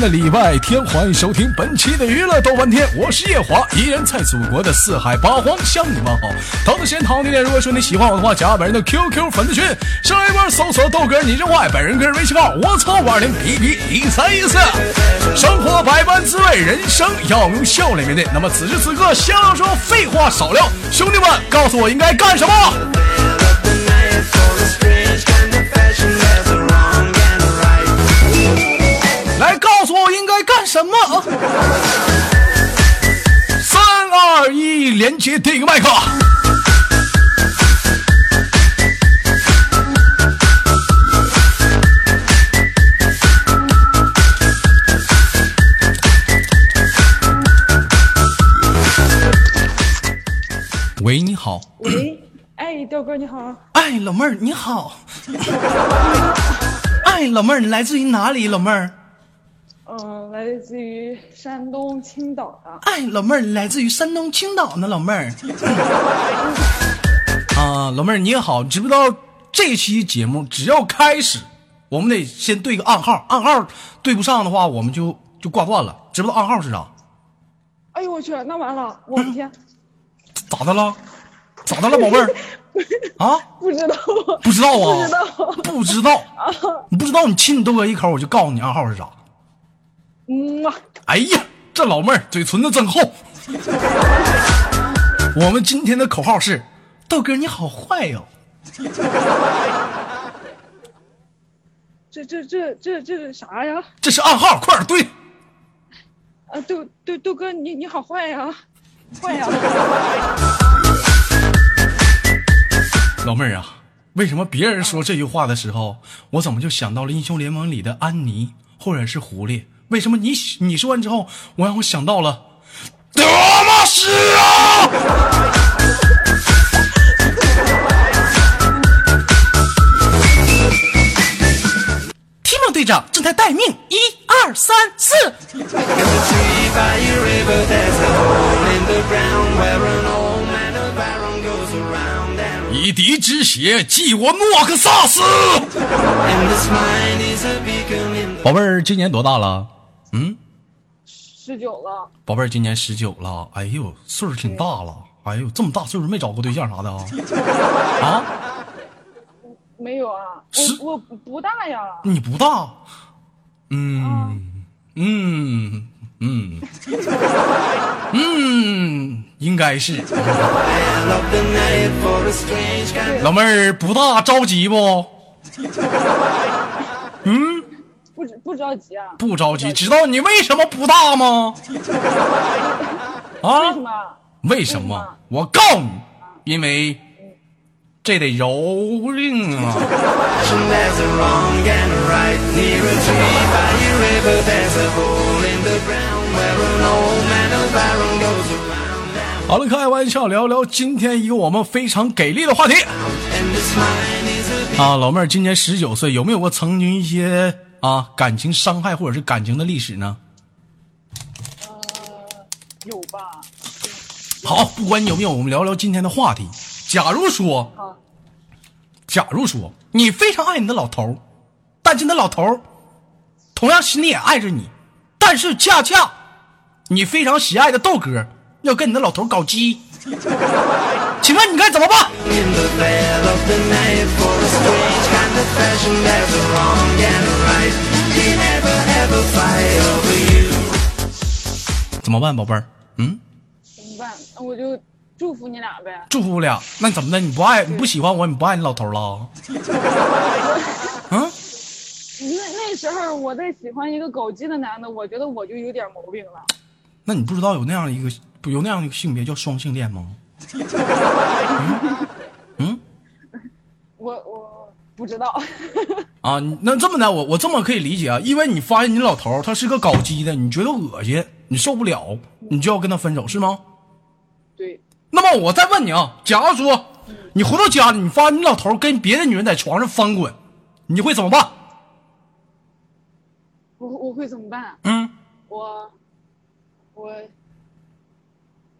的礼拜天，欢迎收听本期的娱乐豆瓣天，我是夜华，依然在祖国的四海八荒向你们好。桃子先淘你点，如果说你喜欢我的话，加本人的 QQ 粉丝群，上一波搜索豆哥你真坏，本人个人微信号我操五二零 B B 一三一四。生活百般滋味，人生要用笑脸面对。那么此时此刻，闲聊说废话少聊，兄弟们，告诉我应该干什么？什么？三二一，连接第一个麦克。喂，你好。喂，哎，豆哥你好。哎，老妹儿你好。哎，老妹儿，你来自于哪里？老妹儿。嗯，来自于山东青岛的。哎，老妹儿，来自于山东青岛呢，老妹儿。啊，老妹儿你好，你知不知道这期节目只要开始，我们得先对个暗号，暗号对不上的话，我们就就挂断了。知不知道暗号是啥？哎呦我去，那完了，我的天！咋的了？咋的了，宝贝儿？啊？不知道。不知道啊？不知道。不知道。你不知道，你亲你豆哥一口，我就告诉你暗号是啥。嗯啊。哎呀，这老妹儿嘴唇子真厚。我们今天的口号是：豆哥你好坏哟。这这这这这是啥呀？这是暗号，快点对。啊，豆豆豆哥你你好坏呀，坏呀。老妹儿啊，为什么别人说这句话的时候，我怎么就想到了英雄联盟里的安妮或者是狐狸？为什么你你说完之后，我让我想到了德玛西啊？提莫队长正在待命，一二三四。以敌之血祭我诺克萨斯。宝贝儿，今年多大了？嗯，十九了。宝贝儿，今年十九了。哎呦，岁数挺大了。哎呦，这么大岁数没找过对象啥的啊？啊？没有啊，我我不大呀。你不大？嗯嗯嗯嗯，应该是。老妹儿不大着急不？嗯，不不着急啊。不着急，知道你为什么不大吗？啊？为什么？为什么？我告诉你，因为这得蹂躏啊。好了，开玩笑，聊聊今天一个我们非常给力的话题。啊，老妹儿今年十九岁，有没有过曾经一些啊感情伤害或者是感情的历史呢？呃，有吧。好，不管你有没有，我们聊聊今天的话题。假如说，假如说你非常爱你的老头但是那老头同样心里也爱着你，但是恰恰你非常喜爱的豆哥要跟你的老头搞基，请问你该怎么办？怎么办，宝贝儿？嗯？怎么办？那我就祝福你俩呗。祝福我俩？那怎么的？你不爱、你不喜欢我，你不爱你老头了？嗯？那那时候我在喜欢一个搞基的男的，我觉得我就有点毛病了。那你不知道有那样一个不有那样一个性别叫双性恋吗？嗯？我我不知道。啊，那这么的，我我这么可以理解啊，因为你发现你老头他是个搞基的，你觉得恶心，你受不了，你就要跟他分手，是吗？对。那么我再问你啊，假如说你回到家里，你发现你老头跟别的女人在床上翻滚，你会怎么办？我我会怎么办？嗯，我我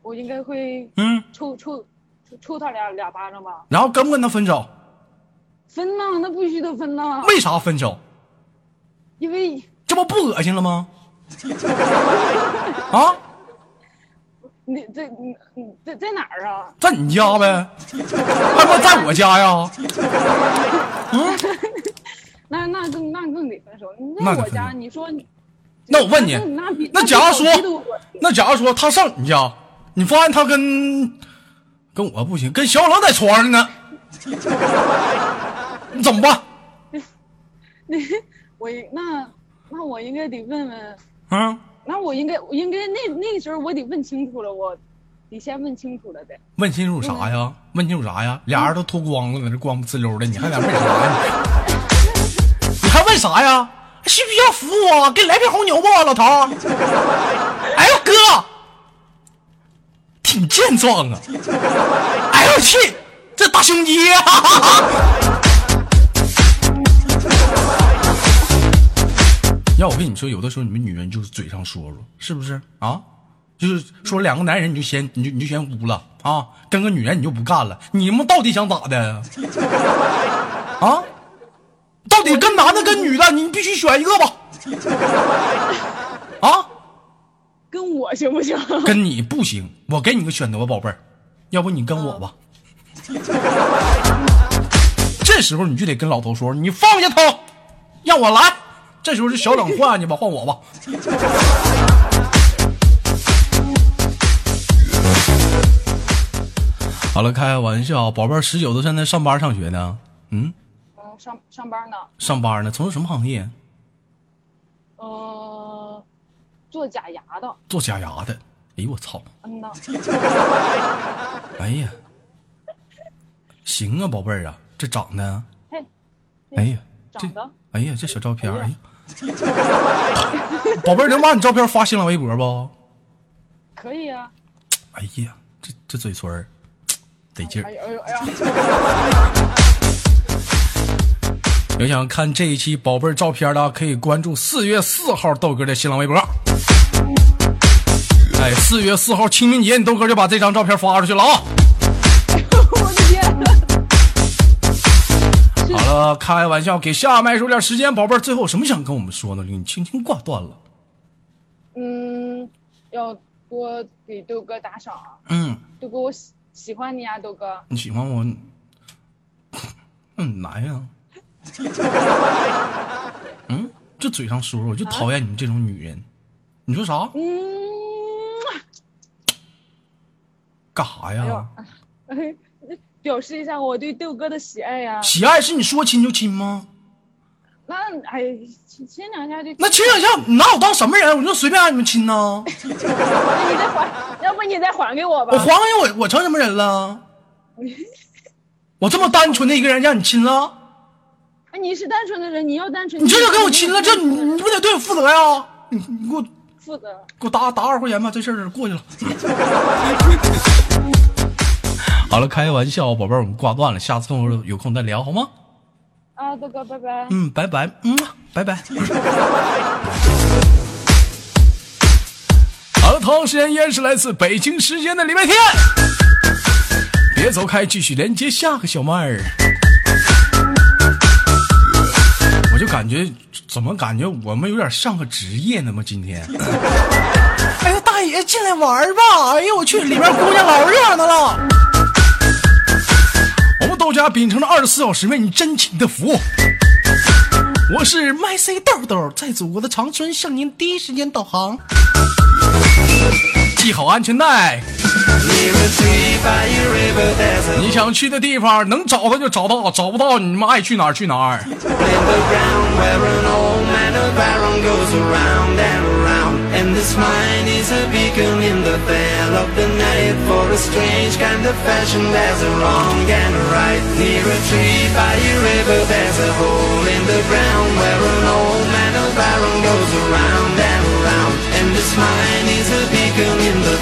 我应该会嗯抽抽抽抽他俩俩巴掌吧。然后跟不跟他分手？分呐，那必须得分呐。为啥分手？因为这不不恶心了吗？啊，你这你你在在哪儿啊？在你家呗，还不在我家呀？嗯那那更那更得分手。你在我家，你说你，那我问你那假如说那假如说他上你家，你发现他跟跟我不行，跟小冷在床上呢，你怎么办？我那那我应该得问问，啊？那我应该我应该那那时候我得问清楚了，我得先问清楚了得。问清楚啥呀？问清楚啥呀？俩人都脱光了，在这光不呲溜的，你还在问啥呀？你还问啥呀？需不需要服务？给你来瓶红牛吧，老头。哎呦哥，挺健壮啊！哎呦我去，这大胸肌、要我跟你说，有的时候你们女人就是嘴上说说，是不是啊？就是说两个男人你就嫌你就你就嫌污了啊，跟个女人你就不干了，你们到底想咋的？啊？到底跟男的跟女的，你必须选一个吧？啊？跟我行不行？跟你不行，我给你个选择，宝贝儿，要不你跟我吧。这时候你就得跟老头说，你放下他，让我来。这时候是小冷 换你吧，换我吧。好了，开个玩笑，宝贝儿，十九都现在上班上学呢，嗯，嗯，上上班呢，上班呢，从事什么行业？呃，做假牙的，做假牙的。哎呦我操！嗯呐，哎呀，行啊，宝贝儿啊，这长得，嘿，哎呀，这长得哎呀，这小照片，哎呀哎呀，宝贝儿，能把你照片发新浪微博不？可以啊。哎呀，这这嘴唇儿 得劲儿。哎呦哎呦哎呀，有想看这一期宝贝儿照片的，可以关注四月四号豆哥的新浪微博。哎，四月四号清明节，你豆哥就把这张照片发出去了啊！我的天！好了，开玩笑，给下麦说点时间，宝贝儿，最后有什么想跟我们说的？给你轻轻挂断了。嗯，要多给豆哥打赏啊！嗯，豆哥，我喜喜欢你啊，豆哥。你喜欢我？嗯，来呀。嗯，就嘴上说说，我就讨厌你们这种女人。你说啥？嗯，干啥呀？哎，表示一下我对豆哥的喜爱呀、喜爱是你说亲就亲吗？那哎，亲亲两下就。那亲两下，你拿我当什么人？我就随便让你们亲呢？那你再还，要不你再还给我吧？我还给我，我成什么人了？我这么单纯的一个人让你亲了，哎，你是单纯的人，你要单纯。你这就给我亲了，这你你不得对我负责呀？你你给我负责。给我打打二十块钱吧，这事儿过去了。好了，开个玩笑，宝贝儿，我们挂断了，下次有有空再聊好吗？啊，豆哥，拜拜。嗯，拜拜，嗯，拜拜。好了，同样时间依然是来自北京时间的礼拜天，别走开，继续连接下个小妹儿。就感觉，怎么感觉我们有点像个职业呢吗？今天。哎呀，大爷进来玩儿吧！哎呦我去，里边姑娘老热闹了。我们豆家秉承着二十四小时为你真情的服务。我是麦 C 豆豆，在祖国的长春向您第一时间导航。系好安全带。你想去的地方，能找到就找到，找不到你们爱去哪儿去哪儿。 where an old man of Aaron goes around and around. And this mine is a beacon in the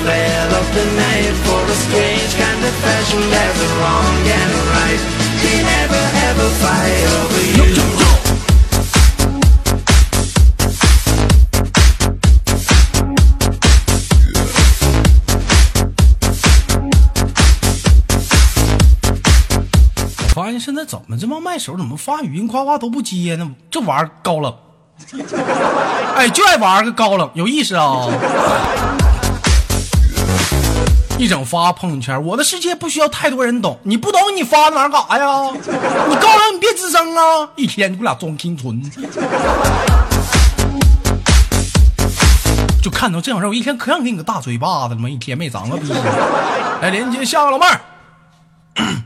veil of the night for a strange kind of fashion. There's a wrong and a right. Near a tree by a river, there's a hole in the ground where an old man of Aaron goes around and around. And this mine is a beacon in the veil of the night for a strange kind of fashion. There's a wrong and a right. He never ever fight over you. 我发现现在怎么这帮卖手怎么发语音夸夸都不接呢？这玩意儿高冷哎，就爱玩个高冷，有意思啊！一整发朋友圈，我的世界不需要太多人懂，你不懂你发那玩意儿干啥呀？你高冷你别吱声啊！一天你给我俩装清纯，就看到这种人，我一天可想给你个大嘴巴子了吗？一天没长个逼。来连接下个老妹儿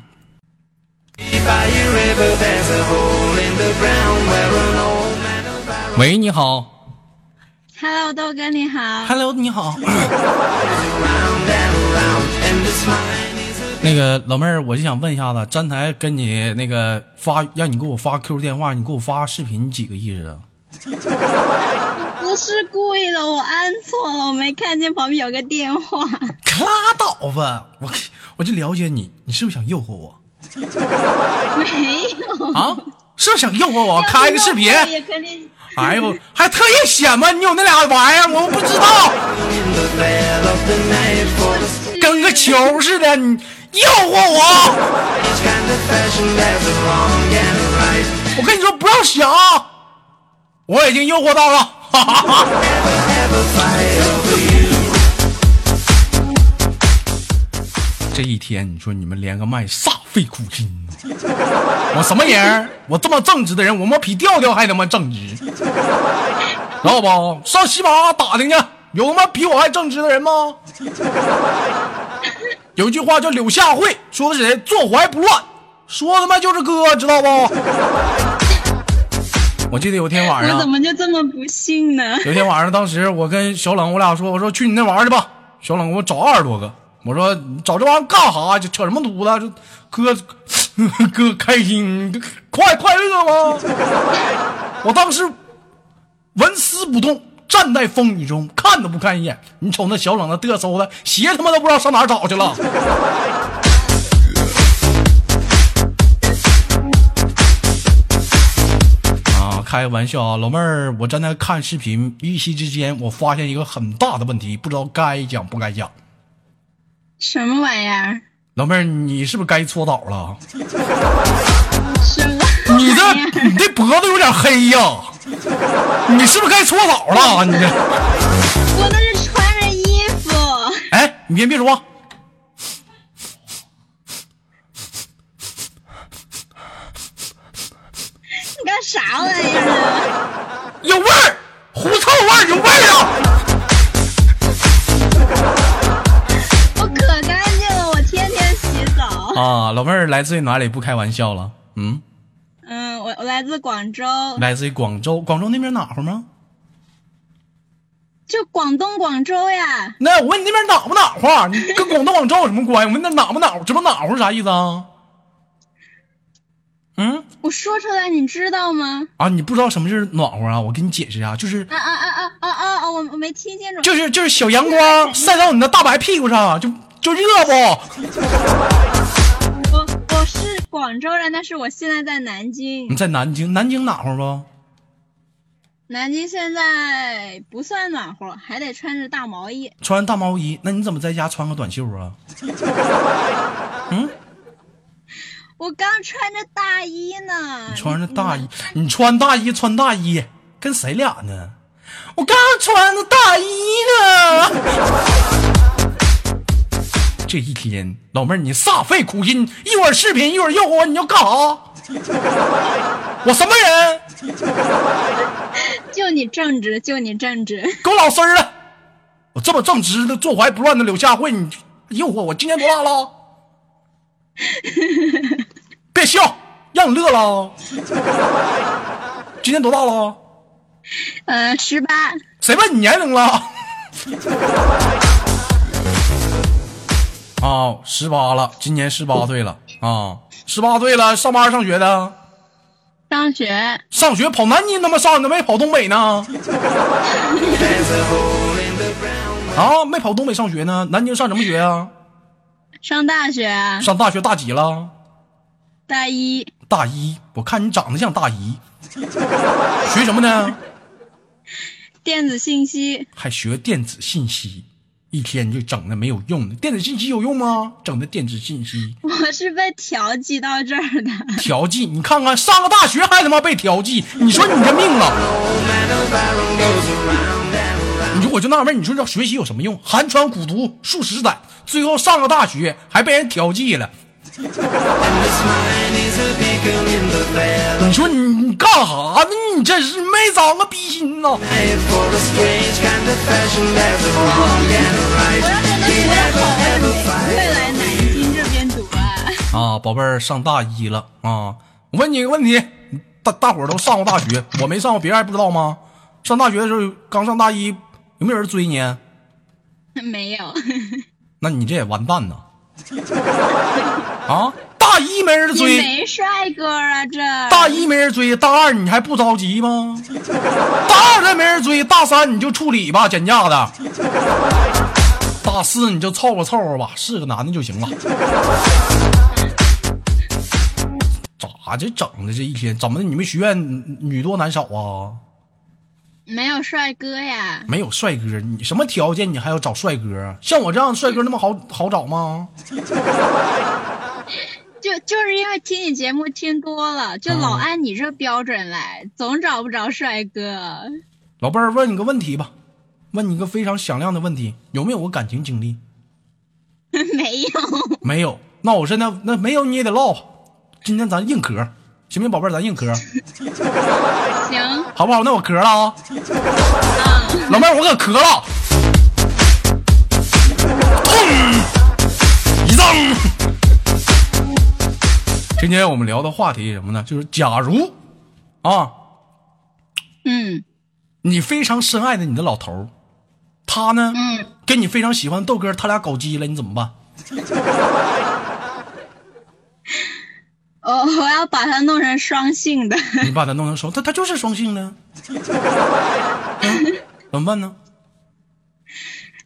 喂，你好 Hello，豆哥你好。，Hello，你好。那个老妹儿，我就想问一下子，站台跟你那个发，让你给我发 QQ 电话，你给我发视频，几个意思啊？不是故意的，我按错了，我没看见旁边有个电话。可拉倒吧，我 我就了解你，你是不是想诱惑我 没有。啊？是不是想诱惑我开个视频？哎呦，还特意显摆你有那俩玩意儿，我不知道，跟个球似的，你诱惑我。我跟你说，不要想，我已经诱惑到了。哈哈哈。这一天，你说你们连个麦，煞费苦心。我什么人？我这么正直的人，我妈比调调还他妈正直，知道不？上西马牙打听去。有他妈比我还正直的人吗？有一句话叫柳下惠，说的是谁？坐怀不乱，说他妈就是哥，知道不？我记得有天晚上我怎，么就这么不幸呢？有天晚上，当时我跟小冷我俩说，我说去你那玩去吧。小冷给我找二十多个，我说你找这玩意儿干啥？就扯什么犊子？就哥哥开心，快快乐吗？我当时纹丝不动，站在风雨中，看都不看一眼。你瞅那小冷那嘚瑟的，鞋他妈都不知道上哪儿找去了。啊，开个玩笑啊，老妹儿，我正在看视频，一夕之间我发现一个很大的问题，不知道该讲不该讲。什么玩意儿？老妹儿，你是不是该搓澡了？你这？你这脖子有点黑呀，你是不是该搓澡了？你这，我那是穿着衣服。哎，你先别说，你干啥玩意儿啊？有味儿，狐臭味儿，有味儿啊！啊，老妹儿来自于哪里？不开玩笑了，嗯，嗯，我我来自广州，来自于广州，广州那边暖和吗？就广东广州呀。那我问你那边暖不哪乎啊？你跟广东广州有什么关系？我问那暖不哪乎？知道哪乎啥意思啊？嗯我说出来你知道吗？啊，你不知道什么是暖和啊？我给你解释一下，就是啊啊啊啊啊啊啊！我我没听清楚。就是就是小阳光 晒到你的大白屁股上，就就热不？广州人，但是我现在在南京你。在南京，南京暖和不？南京现在不算暖和，还得穿着大毛衣。穿大毛衣，那你怎么在家穿个短袖啊？嗯我刚穿着大衣呢。你穿着大衣，你穿大衣穿大衣，跟谁俩呢？我刚穿着大衣呢。这一天，老妹儿你煞费苦心，一会儿视频，一会儿诱惑我，你要干啥？我什么人？就你正直，就你正直。给我老实儿了！我这么正直的、坐怀不乱的柳下惠，你诱惑我？今年多大了？别笑，让你乐了。今年多大了？呃，十八，谁问你年龄了？啊，十八了，今年十八岁了啊，十八岁了，上班上学的，上学上学跑南京他妈上的，没跑东北呢。啊，没跑东北上学呢，南京上什么学啊？上大学啊，上大学大几了？大一大一。我看你长得像大一，学什么呢？电子信息，还学电子信息。一天就整那没有用的。电子信息有用吗？整的电子信息我是被调剂到这儿的。调剂，你看看上个大学还他妈被调剂，你说你这命啊.你说我就纳闷，你说这学习有什么用？寒窗苦读数十载，最后上个大学还被人调剂了。你说你你干啥呢？你这是没长个逼心呢我要好不会来南京这边读啊啊宝贝儿上大一了啊。我问你个问题大大伙儿都上过大学我没上过别人还不知道吗？上大学的时候刚上大一有没有人追你 没有。那你这也完蛋呐。啊，大一没人追，没帅哥啊，这大一没人追，大二你还不着急吗？大二再没人追，大三你就处理吧，减价的。大四你就凑合凑合吧，是个男的就行了。咋这整的？这一天怎么的？你们学院女多男少啊？没有帅哥呀。没有帅哥，你什么条件你还要找帅哥啊？像我这样的帅哥那么好好找吗？就就是因为听你节目听多了，就老按你这标准来，总找不着帅哥。老妹儿，问你个问题吧，问你个非常响亮的问题，有没有过感情经历？没有，没有，那我说那那没有你也得唠。今天咱硬壳，行不行，宝贝儿？咱硬壳，行，好不好？那我壳了啊，老妹儿，我可壳了，砰，一张。今天我们聊的话题是什么呢？就是假如啊，嗯你非常深爱的你的老头儿，他呢，嗯，跟你非常喜欢豆哥，他俩搞基了，你怎么办？我我要把他弄成双性的，你把他弄成双，他他就是双性的，嗯，怎么办呢？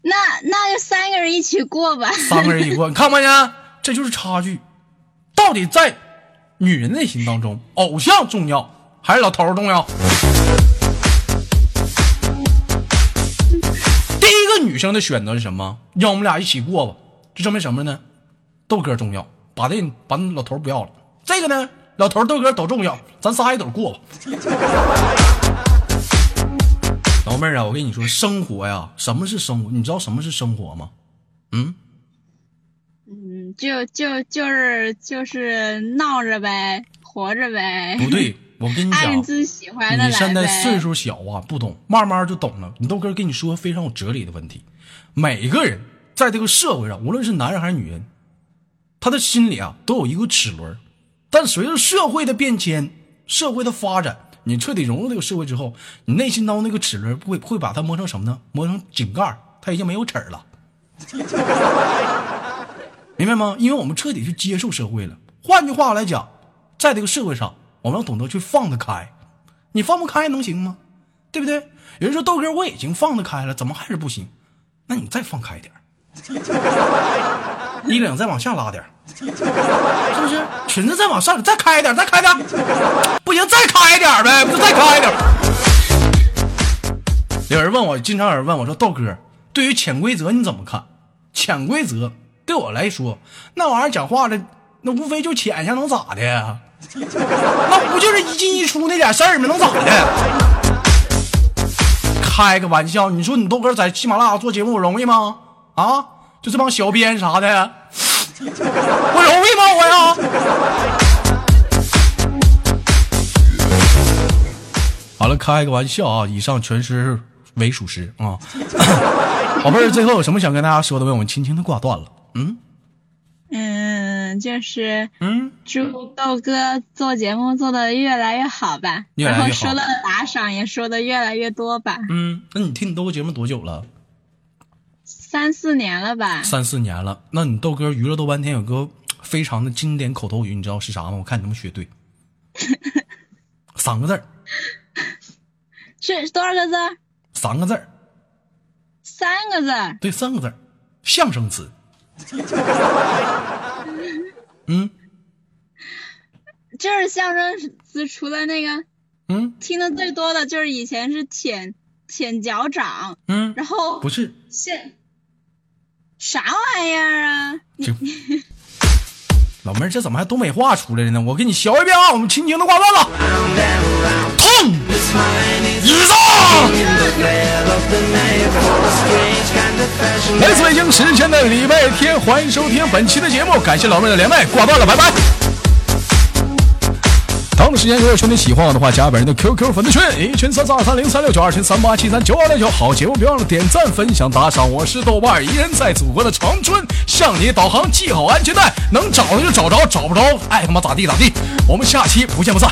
那那就三个人一起过吧。三个人一起过，你看没见？这就是差距。到底在女人内心当中，偶像重要还是老头重要？第一个女生的选择是什么？让我们俩一起过吧，这证明什么呢？豆哥重要，把这把那老头不要了。这个呢，老头豆哥都重要，咱仨一起过吧。老妹儿啊，我跟你说，生活呀，什么是生活？你知道什么是生活吗？嗯，嗯，就就就是就是闹着呗，活着呗。不对，我跟你讲，按自己喜欢的。你现在岁数小啊，不懂，慢慢就懂了。你豆哥跟你说非常有哲理的问题。每个人在这个社会上，无论是男人还是女人，他的心里啊都有一个齿轮。但随着社会的变迁、社会的发展，你彻底融入这个社会之后，你内心当中那个齿轮会会把它磨成什么呢？磨成井盖，它已经没有齿儿了。明白吗？因为我们彻底去接受社会了。换句话来讲，在这个社会上，我们要懂得去放得开。你放不开能行吗？对不对？有人说豆哥我已经放得开了，怎么还是不行？那你再放开点儿 衣领再往下拉点儿是不是？裙子再往上，再开一点，再开点，不行，再开一点呗，不就再开一点。有人问我，经常有人问我说：“豆哥，对于潜规则你怎么看？”潜规则对我来说，那玩意儿讲话了，那无非就浅下，能咋的？那不就是一进一出那点事儿吗？能咋的？开个玩笑，你说你豆哥在喜马拉雅做节目容易吗？啊，就这帮小编啥的，我容易吗？我呀。好了，开个玩笑啊！以上全是伪属实啊。宝贝儿，最后有什么想跟大家说的？为我们轻轻的挂断了。嗯嗯，就是嗯，祝豆哥做节目做的越来越好吧，越来越好然后收到的打赏也说的越来越多吧，嗯，那你听你豆哥节目多久了？三四年了吧，三四年了。那你豆哥娱乐豆半天有个非常的经典口头语，你知道是啥吗？我看你能不能学对。三个字儿，是多少个字儿？三个字儿，三个字儿。对，三个字儿，象声词。嗯就是象声词，除了那个嗯听的最多的就是以前是舔舔脚掌，嗯，然后不是，现啥玩意儿啊？就老妹儿，这怎么还东北话出来了呢？我给你学一遍啊！我们轻轻的挂断了。痛，椅子。来自北京时间的礼拜天，欢迎收听本期的节目，感谢老妹的连麦，挂断了，拜拜。同样的时间，如果兄弟喜欢我的话，加本人的 QQ 粉丝群，一群三三二三零三六九，二群三八七三九二六九。好节目，别忘了点赞、分享、打赏。我是豆瓣儿，一人在祖国的长春向你导航，系好安全带，能找的就找着，找不着，爱他妈咋地咋地。我们下期不见不散。